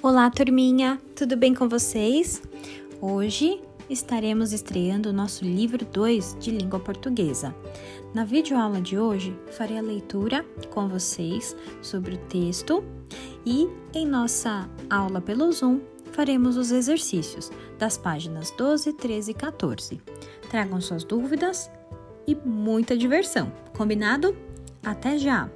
Olá, turminha! Tudo bem com vocês? Hoje estaremos estreando o nosso livro 2 de língua portuguesa. Na videoaula de hoje, farei a leitura com vocês sobre o texto e em nossa aula pelo Zoom faremos os exercícios das páginas 12, 13 e 14. Tragam suas dúvidas e muita diversão, combinado? Até já!